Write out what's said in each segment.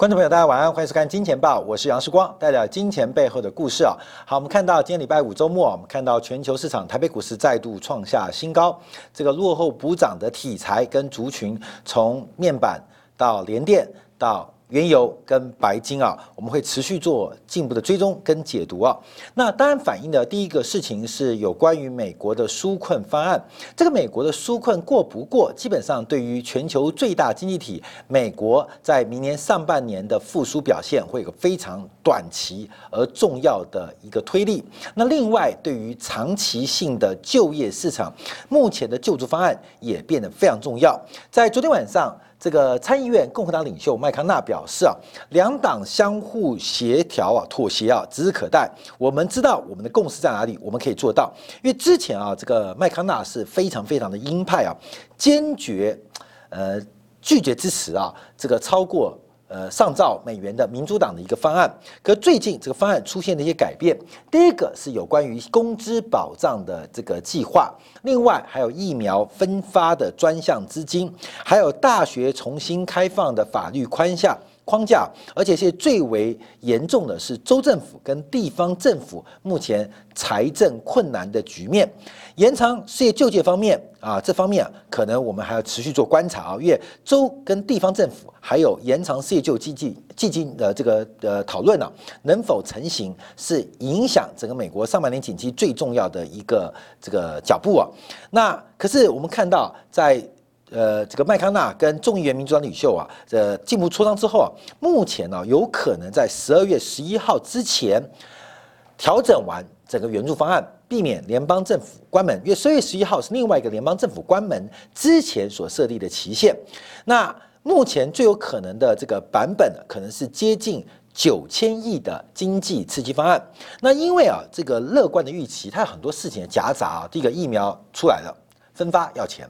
观众朋友，大家晚安，欢迎收看《金钱报》，我是杨世光，带来金钱背后的故事啊。好，我们看到今天礼拜五周末，我们看到全球市场，台北股市再度创下新高，这个落后补涨的题材跟族群，从面板到联电到。原油跟白金啊，我们会持续做进一步的追踪跟解读啊。那当然反映的第一个事情是有关于美国的纾困方案。这个美国的纾困过不过，基本上对于全球最大经济体美国在明年上半年的复苏表现，会有个非常短期而重要的一个推力。那另外对于长期性的就业市场，目前的救助方案也变得非常重要。在昨天晚上。这个参议院共和党领袖麦康纳表示啊，两党相互协调啊，妥协啊，指日可待。我们知道我们的共识在哪里，我们可以做到。因为之前啊，这个麦康纳是非常非常的鹰派啊，坚决呃拒绝支持啊，这个超过。呃，上兆美元的民主党的一个方案，可最近这个方案出现了一些改变。第一个是有关于工资保障的这个计划，另外还有疫苗分发的专项资金，还有大学重新开放的法律宽下。框架，而且是最为严重的是州政府跟地方政府目前财政困难的局面。延长失业救济方面啊，这方面可能我们还要持续做观察啊，因为州跟地方政府还有延长失业救济基基金的这个呃讨论呢，能否成型，是影响整个美国上半年景气最重要的一个这个脚步啊。那可是我们看到在。呃，这个麦康纳跟众议员民主党领袖啊，这进一步磋商之后啊，目前呢有可能在十二月十一号之前调整完整个援助方案，避免联邦政府关门。因为十月十一号是另外一个联邦政府关门之前所设立的期限。那目前最有可能的这个版本可能是接近九千亿的经济刺激方案。那因为啊，这个乐观的预期，它有很多事情的夹杂啊。第一个疫苗出来了，分发要钱。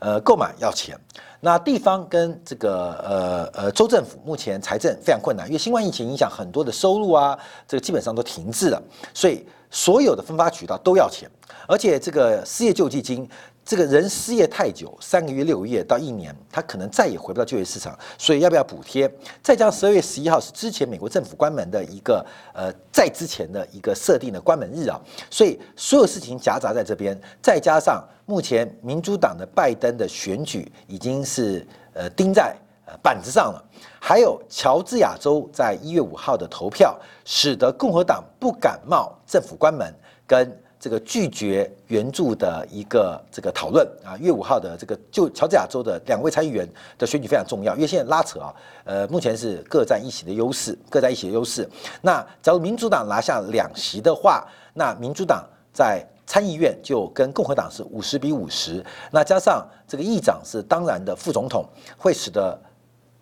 呃，购买要钱，那地方跟这个呃呃州政府目前财政非常困难，因为新冠疫情影响很多的收入啊，这个基本上都停滞了，所以所有的分发渠道都要钱，而且这个失业救济金。这个人失业太久，三个月、六个月到一年，他可能再也回不到就业市场，所以要不要补贴？再加上十二月十一号是之前美国政府关门的一个呃，在之前的一个设定的关门日啊，所以所有事情夹杂在这边，再加上目前民主党的拜登的选举已经是呃钉在板子上了，还有乔治亚州在一月五号的投票，使得共和党不感冒政府关门跟。这个拒绝援助的一个这个讨论啊，月五号的这个就乔治亚州的两位参议员的选举非常重要，因为现在拉扯啊，呃，目前是各占一席的优势，各占一席的优势。那假如民主党拿下两席的话，那民主党在参议院就跟共和党是五十比五十，那加上这个议长是当然的副总统，会使得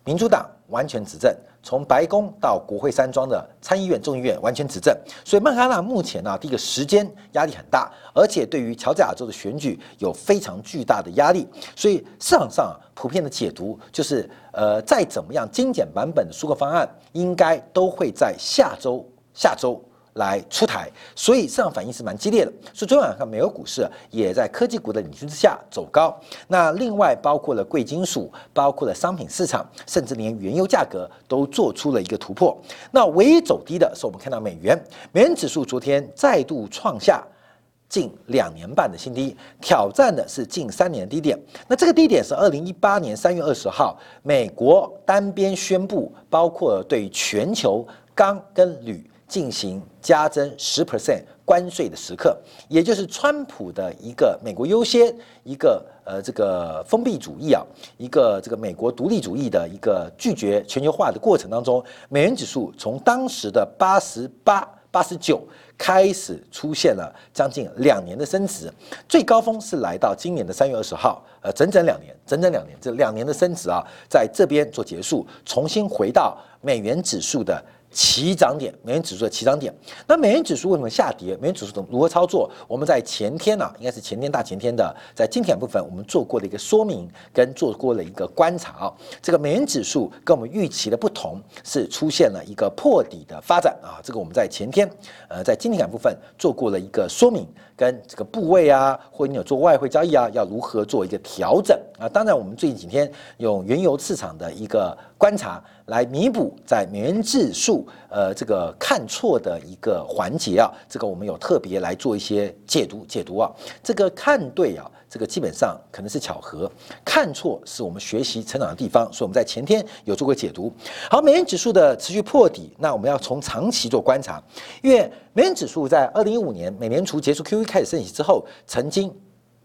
民主党完全执政。从白宫到国会山庄的参议院、众议院完全执政，所以曼哈纳目前呢，第一个时间压力很大，而且对于乔治亚州的选举有非常巨大的压力，所以市场上普遍的解读就是，呃，再怎么样精简版本的纾困方案，应该都会在下周下周。来出台，所以市场反应是蛮激烈的。所以昨晚上美国股市也在科技股的领军之下走高。那另外包括了贵金属，包括了商品市场，甚至连原油价格都做出了一个突破。那唯一走低的是我们看到美元，美元指数昨天再度创下近两年半的新低，挑战的是近三年低点。那这个低点是二零一八年三月二十号，美国单边宣布，包括对全球钢跟铝。进行加征十 percent 关税的时刻，也就是川普的一个美国优先，一个呃这个封闭主义啊，一个这个美国独立主义的一个拒绝全球化的过程当中，美元指数从当时的八十八、八十九开始出现了将近两年的升值，最高峰是来到今年的三月二十号，呃，整整两年，整整两年，这两年的升值啊，在这边做结束，重新回到美元指数的。起涨点，美元指数的起涨点。那美元指数为什么下跌？美元指数怎么如何操作？我们在前天呢，应该是前天大前天的，在今天部分，我们做过的一个说明跟做过了一个观察啊。这个美元指数跟我们预期的不同，是出现了一个破底的发展啊。这个我们在前天，呃，在今天部分做过了一个说明，跟这个部位啊，或你有做外汇交易啊，要如何做一个调整啊。当然，我们最近几天用原油市场的一个观察来弥补在美元指数呃这个看错的一个环节啊，这个我们有特别来做一些解读解读啊。这个看对啊，这个基本上可能是巧合，看错是我们学习成长的地方，所以我们在前天有做过解读。好，美元指数的持续破底，那我们要从长期做观察，因为美元指数在二零一五年美联储结束 QE 开始升息之后，曾经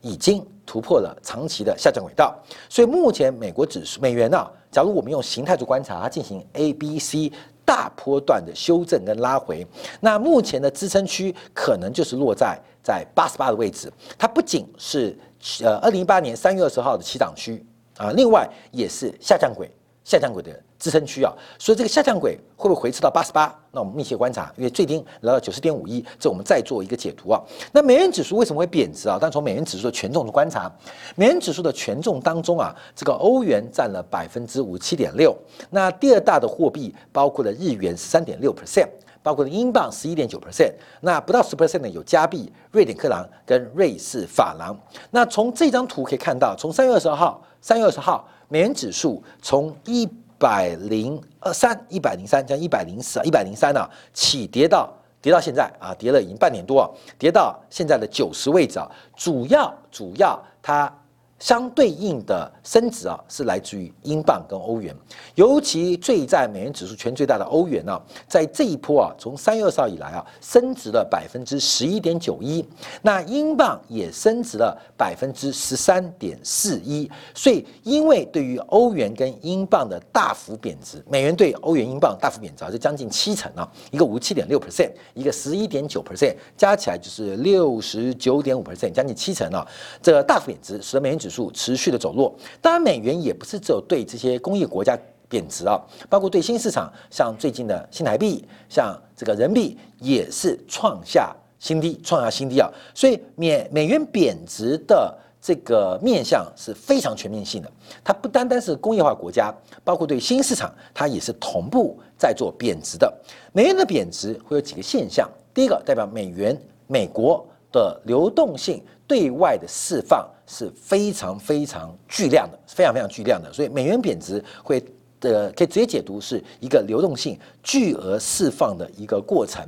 已经突破了长期的下降轨道，所以目前美国指数美元呢，假如我们用形态做观察，它进行 A、B、C 大波段的修正跟拉回，那目前的支撑区可能就是落在在八十八的位置，它不仅是呃二零一八年三月二十号的起涨区啊，另外也是下降轨下降轨的。支撑区啊，所以这个下降轨会不会回撤到八十八？那我们密切观察，因为最低来到九十点五一，这我们再做一个解读啊。那美元指数为什么会贬值啊？但从美元指数的权重的观察，美元指数的权重当中啊，这个欧元占了百分之五七点六，那第二大的货币包括了日元三点六 percent，包括英镑十一点九 percent，那不到十 percent 的有加币、瑞典克朗跟瑞士法郎。那从这张图可以看到，从三月二十二号，三月二十号，美元指数从一百零二三，一百零三，将一百零四，一百零三呢，起跌到跌到现在啊，跌了已经半年多啊，跌到现在的九十位置啊，主要主要它。相对应的升值啊，是来自于英镑跟欧元，尤其最在美元指数圈最大的欧元呢，在这一波啊，从三月二十号以来啊，升值了百分之十一点九一，那英镑也升值了百分之十三点四一，所以因为对于欧元跟英镑的大幅贬值，美元对欧元、英镑大幅贬值啊，就将近七成啊，一个五七点六 percent，一个十一点九 percent，加起来就是六十九点五 percent，将近七成啊，这个大幅贬值使得美元指。指数持续的走弱，当然美元也不是只有对这些工业国家贬值啊，包括对新市场，像最近的新台币，像这个人民币也是创下新低，创下新低啊。所以美美元贬值的这个面向是非常全面性的，它不单单是工业化国家，包括对新市场，它也是同步在做贬值的。美元的贬值会有几个现象，第一个代表美元美国的流动性对外的释放。是非常非常巨量的，非常非常巨量的，所以美元贬值会的可以直接解读是一个流动性巨额释放的一个过程。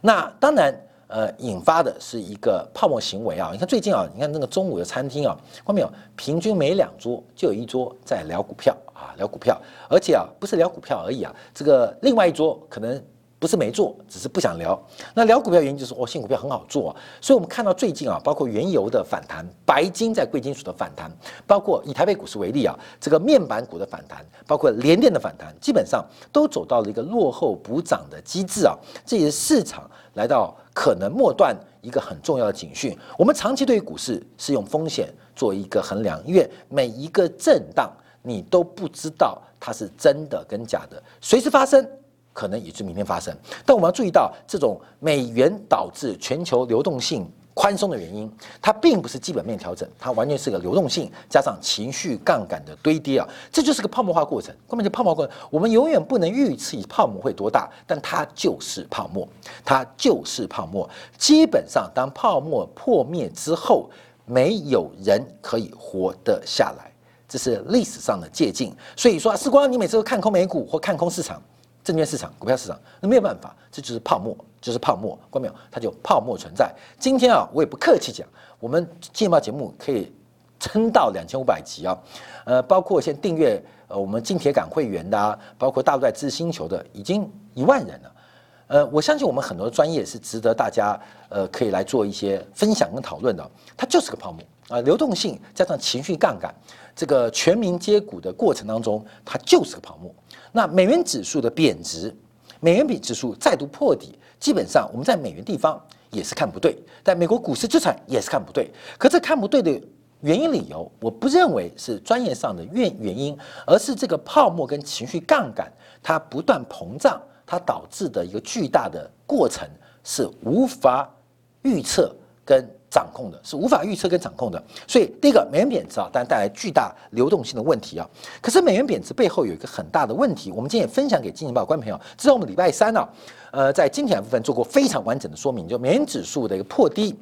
那当然，呃，引发的是一个泡沫行为啊。你看最近啊，你看那个中午的餐厅啊，看到没有？平均每两桌就有一桌在聊股票啊，聊股票，而且啊，不是聊股票而已啊，这个另外一桌可能。不是没做，只是不想聊。那聊股票原因就是，哦，新股票很好做。所以，我们看到最近啊，包括原油的反弹，白金在贵金属的反弹，包括以台北股市为例啊，这个面板股的反弹，包括联电的反弹，基本上都走到了一个落后补涨的机制啊。这也是市场来到可能末段一个很重要的警讯。我们长期对于股市是用风险做一个衡量，因为每一个震荡你都不知道它是真的跟假的，随时发生。可能也是明天发生，但我们要注意到，这种美元导致全球流动性宽松的原因，它并不是基本面调整，它完全是个流动性加上情绪杠杆的堆叠啊，这就是个泡沫化过程。根本就泡沫过程，我们永远不能预测泡沫会多大，但它就是泡沫，它就是泡沫。基本上，当泡沫破灭之后，没有人可以活得下来，这是历史上的借鉴。所以说啊，时光，你每次都看空美股或看空市场。证券市场、股票市场，那没有办法，这就是泡沫，就是泡沫，关没有？它就泡沫存在。今天啊，我也不客气讲，我们金报节目可以撑到两千五百集啊，呃，包括现在订阅呃我们金铁杆会员的啊，包括大陆在知星球的，已经一万人了。呃，我相信我们很多专业是值得大家呃可以来做一些分享跟讨论的。它就是个泡沫啊，流动性加上情绪杠杆，这个全民接股的过程当中，它就是个泡沫。那美元指数的贬值，美元比指数再度破底，基本上我们在美元地方也是看不对，在美国股市资产也是看不对。可这看不对的原因理由，我不认为是专业上的原原因，而是这个泡沫跟情绪杠杆它不断膨胀，它导致的一个巨大的过程是无法预测跟。掌控的是无法预测跟掌控的，所以第一个美元贬值啊，当然带来巨大流动性的问题啊。可是美元贬值背后有一个很大的问题，我们今天也分享给金钱报观众朋友。这是我们礼拜三呢，呃，在今天部分做过非常完整的说明，就美元指数的一个破低，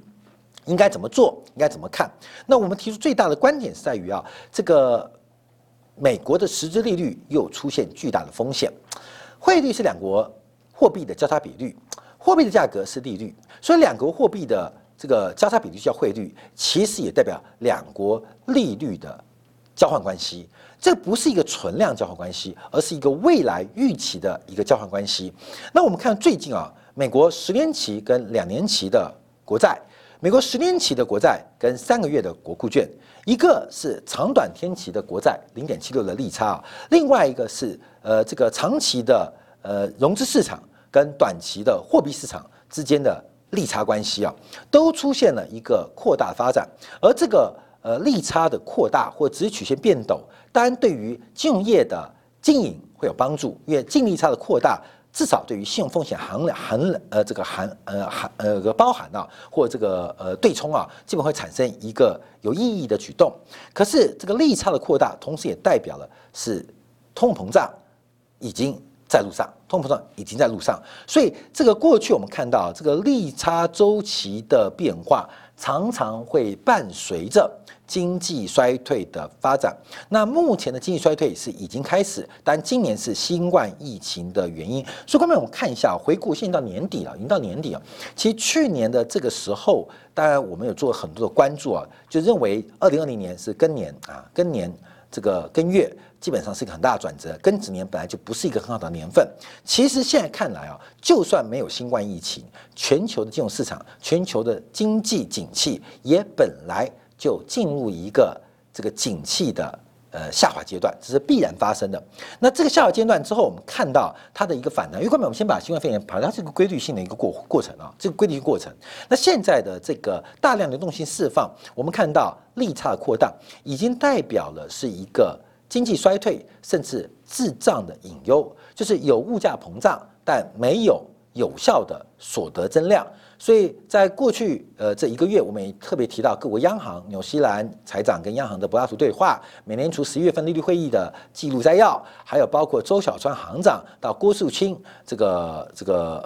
应该怎么做，应该怎么看？那我们提出最大的观点是在于啊，这个美国的实质利率又出现巨大的风险，汇率是两国货币的交叉比率，货币的价格是利率，所以两国货币的这个交叉比率叫汇率，其实也代表两国利率的交换关系。这不是一个存量交换关系，而是一个未来预期的一个交换关系。那我们看最近啊，美国十年期跟两年期的国债，美国十年期的国债跟三个月的国库券，一个是长短天期的国债零点七六的利差啊，另外一个是呃这个长期的呃融资市场跟短期的货币市场之间的利差关系啊，都出现了一个扩大发展，而这个。呃，利差的扩大或值曲线变陡，当然对于金融业的经营会有帮助，因为净利差的扩大，至少对于信用风险含含呃这个含呃含呃个包含啊，或这个呃对冲啊，基本会产生一个有意义的举动。可是这个利差的扩大，同时也代表了是通膨胀已经在路上，通膨胀已经在路上，所以这个过去我们看到这个利差周期的变化。常常会伴随着经济衰退的发展。那目前的经济衰退是已经开始，但今年是新冠疫情的原因。所以，后面我们看一下，回顾现在到年底了，已经到年底了。其实去年的这个时候，当然我们有做很多的关注啊，就认为二零二零年是更年啊，更年这个更月。基本上是一个很大的转折，庚子年本来就不是一个很好的年份。其实现在看来啊，就算没有新冠疫情，全球的金融市场、全球的经济景气也本来就进入一个这个景气的呃下滑阶段，这是必然发生的。那这个下滑阶段之后，我们看到它的一个反弹。因为后面我们先把新冠肺炎排，它是个规律性的一个过过程啊，这个规律性过程。那现在的这个大量流动性释放，我们看到利差扩大，已经代表了是一个。经济衰退甚至滞胀的隐忧，就是有物价膨胀，但没有有效的所得增量。所以在过去呃这一个月，我们也特别提到各国央行、纽西兰财长跟央行的柏拉图对话，美联储十一月份利率会议的记录摘要，还有包括周小川行长到郭树清这个这个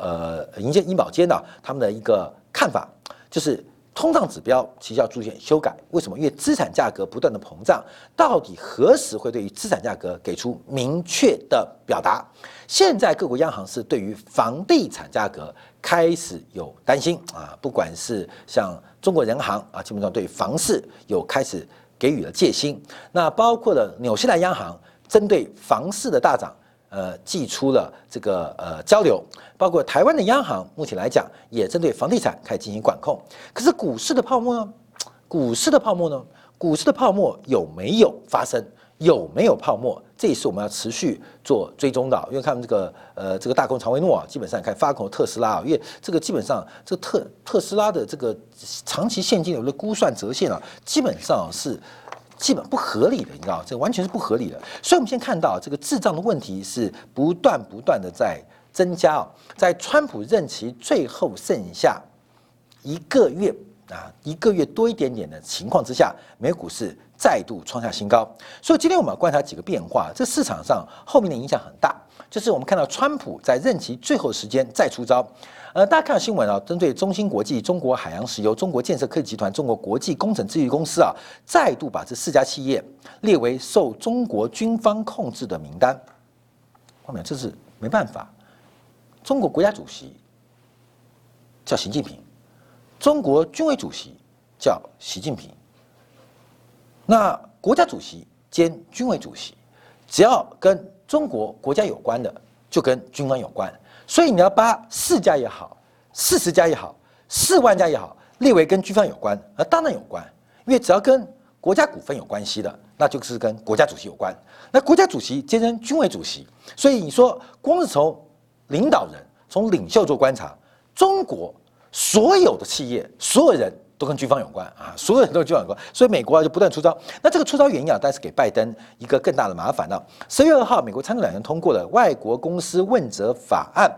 呃银监银保监的他们的一个看法，就是。通胀指标其实要逐渐修改，为什么？因为资产价格不断的膨胀，到底何时会对于资产价格给出明确的表达？现在各国央行是对于房地产价格开始有担心啊，不管是像中国人行啊，基本上对房市有开始给予了戒心，那包括了纽西兰央行针对房市的大涨。呃，寄出了这个呃交流，包括台湾的央行，目前来讲也针对房地产开始进行管控。可是股市的泡沫呢？股市的泡沫呢？股市的泡沫有没有发生？有没有泡沫？这也是我们要持续做追踪的。因为看这个呃这个大公长威诺啊，基本上看发空特斯拉啊，因为这个基本上这特特斯拉的这个长期现金流的估算折现啊，基本上是。基本不合理的，你知道，这完全是不合理的。所以，我们先看到这个智障的问题是不断不断的在增加啊。在川普任期最后剩下一个月啊，一个月多一点点的情况之下，美股是再度创下新高。所以，今天我们要观察几个变化，这市场上后面的影响很大。就是我们看到川普在任期最后时间再出招。呃，大家看到新闻啊，针对中芯国际、中国海洋石油、中国建设科技集团、中国国际工程咨询公司啊，再度把这四家企业列为受中国军方控制的名单。后面这是没办法，中国国家主席叫习近平，中国军委主席叫习近平。那国家主席兼军委主席，只要跟中国国家有关的，就跟军方有关。所以你要把四家也好，四十家也好，四万家也好，列为跟军方有关，那当然有关，因为只要跟国家股份有关系的，那就是跟国家主席有关。那国家主席兼任军委主席，所以你说光是从领导人、从领袖做观察，中国所有的企业、所有人。都跟军方有关啊，所有人都跟军方有关，所以美国啊就不断出招。那这个出招原因啊，但是给拜登一个更大的麻烦了。十月二号，美国参众两院通过了外国公司问责法案，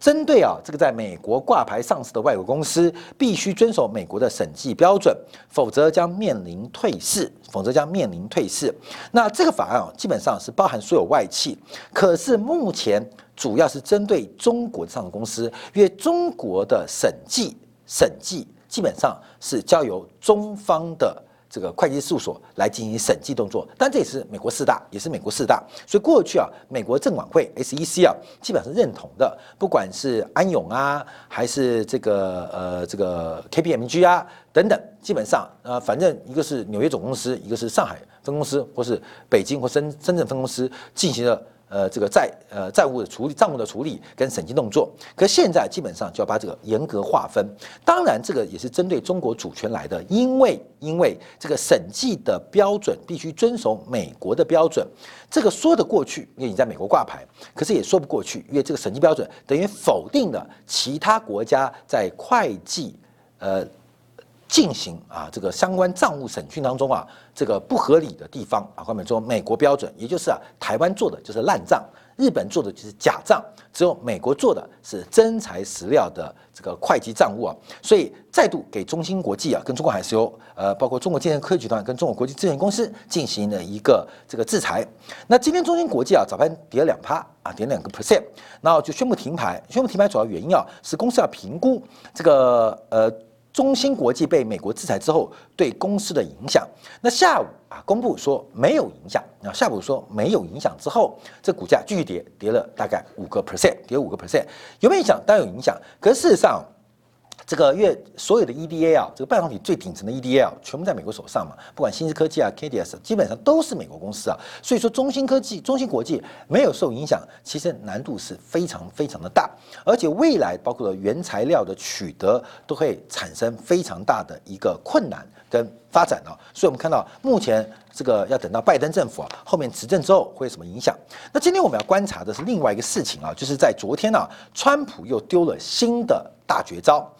针对啊这个在美国挂牌上市的外国公司，必须遵守美国的审计标准，否则将面临退市，否则将面临退市。那这个法案啊，基本上是包含所有外企，可是目前主要是针对中国上市公司，因为中国的审计审计。基本上是交由中方的。这个会计事务所来进行审计动作，但这也是美国四大，也是美国四大，所以过去啊，美国证管会 SEC 啊，基本上是认同的，不管是安永啊，还是这个呃这个 KPMG 啊等等，基本上呃，反正一个是纽约总公司，一个是上海分公司，或是北京或深深圳分公司进行了。呃，这个债呃债务的处理、账务的处理跟审计动作，可现在基本上就要把这个严格划分。当然，这个也是针对中国主权来的，因为因为这个审计的标准必须遵守美国的标准，这个说得过去，因为你在美国挂牌，可是也说不过去，因为这个审计标准等于否定了其他国家在会计呃。进行啊，这个相关账务审讯当中啊，这个不合理的地方啊，后面说美国标准，也就是啊，台湾做的就是烂账，日本做的就是假账，只有美国做的是真材实料的这个会计账务啊，所以再度给中芯国际啊，跟中国海石油，呃，包括中国建设科技集团跟中国国际资源公司进行了一个这个制裁。那今天中芯国际啊，早盘跌了两趴啊，跌两个 percent，然后就宣布停牌。宣布停牌主要原因啊，是公司要评估这个呃。中芯国际被美国制裁之后对公司的影响，那下午啊公布说没有影响，啊下午说没有影响之后，这股价继续跌，跌了大概五个 percent，跌五个 percent，有没有影响？当然有影响，可事实上。这个月所有的 EDA 啊，这个半导体最顶层的 EDA 啊，全部在美国手上嘛。不管新思科技啊、KDS，基本上都是美国公司啊。所以说，中芯科技、中芯国际没有受影响，其实难度是非常非常的大。而且未来包括了原材料的取得，都会产生非常大的一个困难跟发展啊。所以我们看到目前这个要等到拜登政府啊后面执政之后会有什么影响？那今天我们要观察的是另外一个事情啊，就是在昨天呢，川普又丢了新的。大绝招，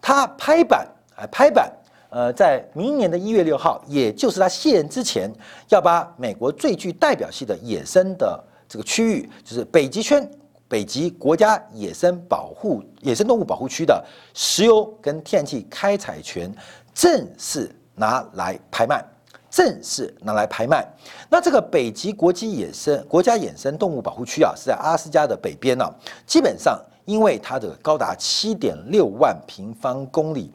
他拍板啊拍板，呃，在明年的一月六号，也就是他卸任之前，要把美国最具代表性的野生的这个区域，就是北极圈、北极国家野生保护野生动物保护区的石油跟天然气开采权，正式拿来拍卖，正式拿来拍卖。那这个北极国际野生国家野生动物保护区啊，是在阿斯加的北边呢，基本上。因为它的高达七点六万平方公里，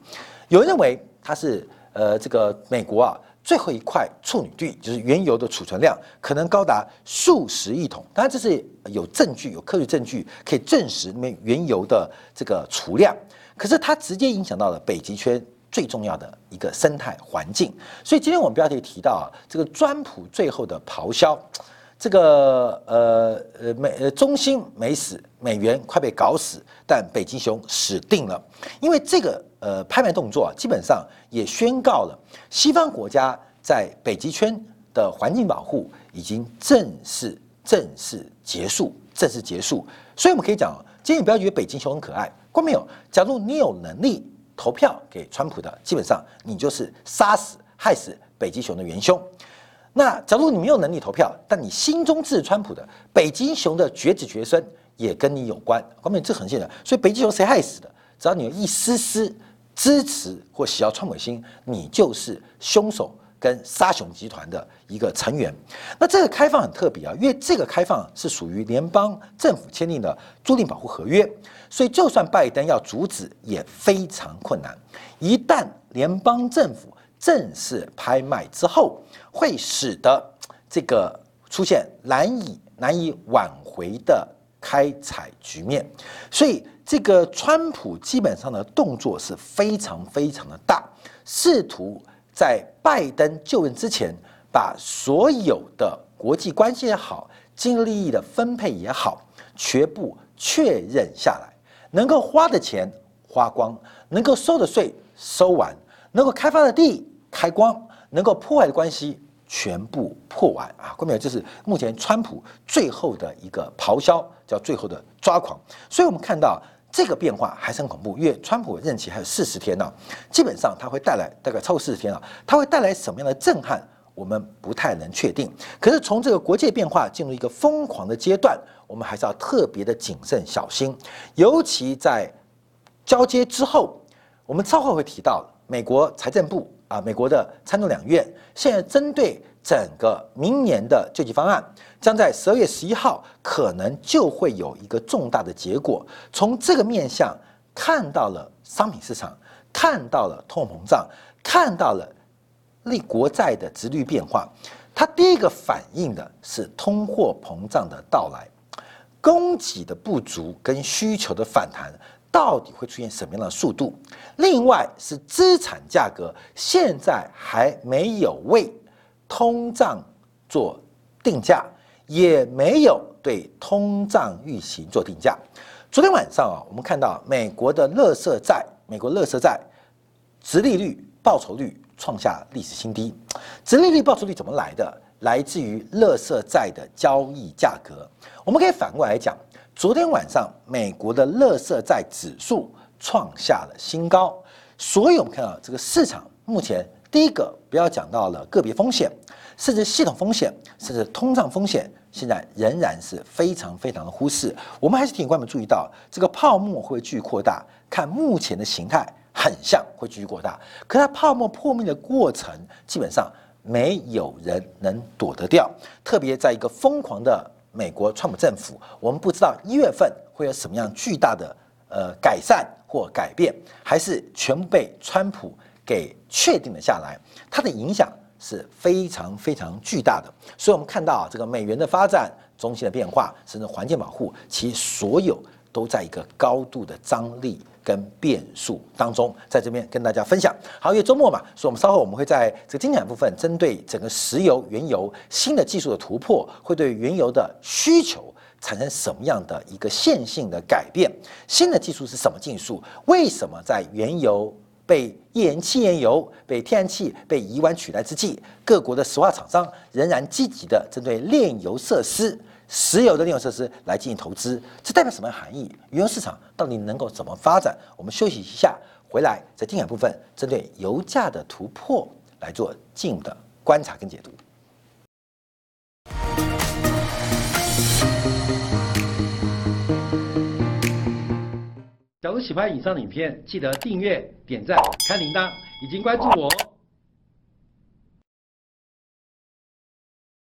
有人认为它是呃这个美国啊最后一块处女地，就是原油的储存量可能高达数十亿桶。当然这是有证据、有科学证据可以证实那原油的这个储量。可是它直接影响到了北极圈最重要的一个生态环境。所以今天我们标题提到啊，这个川普最后的咆哮。这个呃呃美呃中兴没死，美元快被搞死，但北极熊死定了。因为这个呃拍卖动作啊，基本上也宣告了西方国家在北极圈的环境保护已经正式正式结束，正式结束。所以我们可以讲，今天你不要觉得北极熊很可爱，关没有？假如你有能力投票给川普的，基本上你就是杀死害死北极熊的元凶。那假如你没有能力投票，但你心中支持川普的北极熊的绝子绝孙也跟你有关，后面这很现实。所以北极熊谁害死的？只要你有一丝丝支持或喜好川普的心，你就是凶手跟杀熊集团的一个成员。那这个开放很特别啊，因为这个开放是属于联邦政府签订的租赁保护合约，所以就算拜登要阻止也非常困难。一旦联邦政府正式拍卖之后，会使得这个出现难以难以挽回的开采局面，所以这个川普基本上的动作是非常非常的大，试图在拜登就任之前，把所有的国际关系也好，经济利益的分配也好，全部确认下来，能够花的钱花光，能够收的税收完，能够开发的地开光，能够破坏的关系。全部破完啊！后面就是目前川普最后的一个咆哮，叫最后的抓狂。所以我们看到这个变化还是很恐怖，因为川普任期还有四十天呢，基本上它会带来大概超过四十天啊，它会带来什么样的震撼，我们不太能确定。可是从这个国界变化进入一个疯狂的阶段，我们还是要特别的谨慎小心，尤其在交接之后，我们稍后会提到美国财政部。啊，美国的参众两院现在针对整个明年的救济方案，将在十二月十一号可能就会有一个重大的结果。从这个面向看到了商品市场看到了通货膨胀，看到了利国债的殖率变化，它第一个反映的是通货膨胀的到来，供给的不足跟需求的反弹到底会出现什么样的速度？另外是资产价格现在还没有为通胀做定价，也没有对通胀预期做定价。昨天晚上啊，我们看到美国的乐色债，美国乐色债，殖利率、报酬率创下历史新低。殖利率、报酬率怎么来的？来自于乐色债的交易价格。我们可以反过来讲，昨天晚上美国的乐色债指数创下了新高。所以我们看到这个市场目前，第一个不要讲到了个别风险，甚至系统风险，甚至通胀风险。现在仍然是非常非常的忽视，我们还是提醒观众注意到，这个泡沫会继续扩大，看目前的形态很像会继续扩大，可它泡沫破灭的过程基本上没有人能躲得掉，特别在一个疯狂的美国川普政府，我们不知道一月份会有什么样巨大的呃改善或改变，还是全部被川普给确定了下来，它的影响。是非常非常巨大的，所以我们看到啊，这个美元的发展、中心的变化，甚至环境保护，其所有都在一个高度的张力跟变数当中，在这边跟大家分享。好，因为周末嘛，所以我们稍后我们会在这个精简部分，针对整个石油、原油新的技术的突破，会对原油的需求产生什么样的一个线性的改变？新的技术是什么技术？为什么在原油？被页岩气页油、被天然气被乙烷取代之际，各国的石化厂商仍然积极的针对炼油设施、石油的炼油设施来进行投资，这代表什么含义？原油市场到底能够怎么发展？我们休息一下，回来在定海部分针对油价的突破来做进一步的观察跟解读。假如喜欢以上的影片，记得订阅、点赞、开铃铛，已经关注我哦。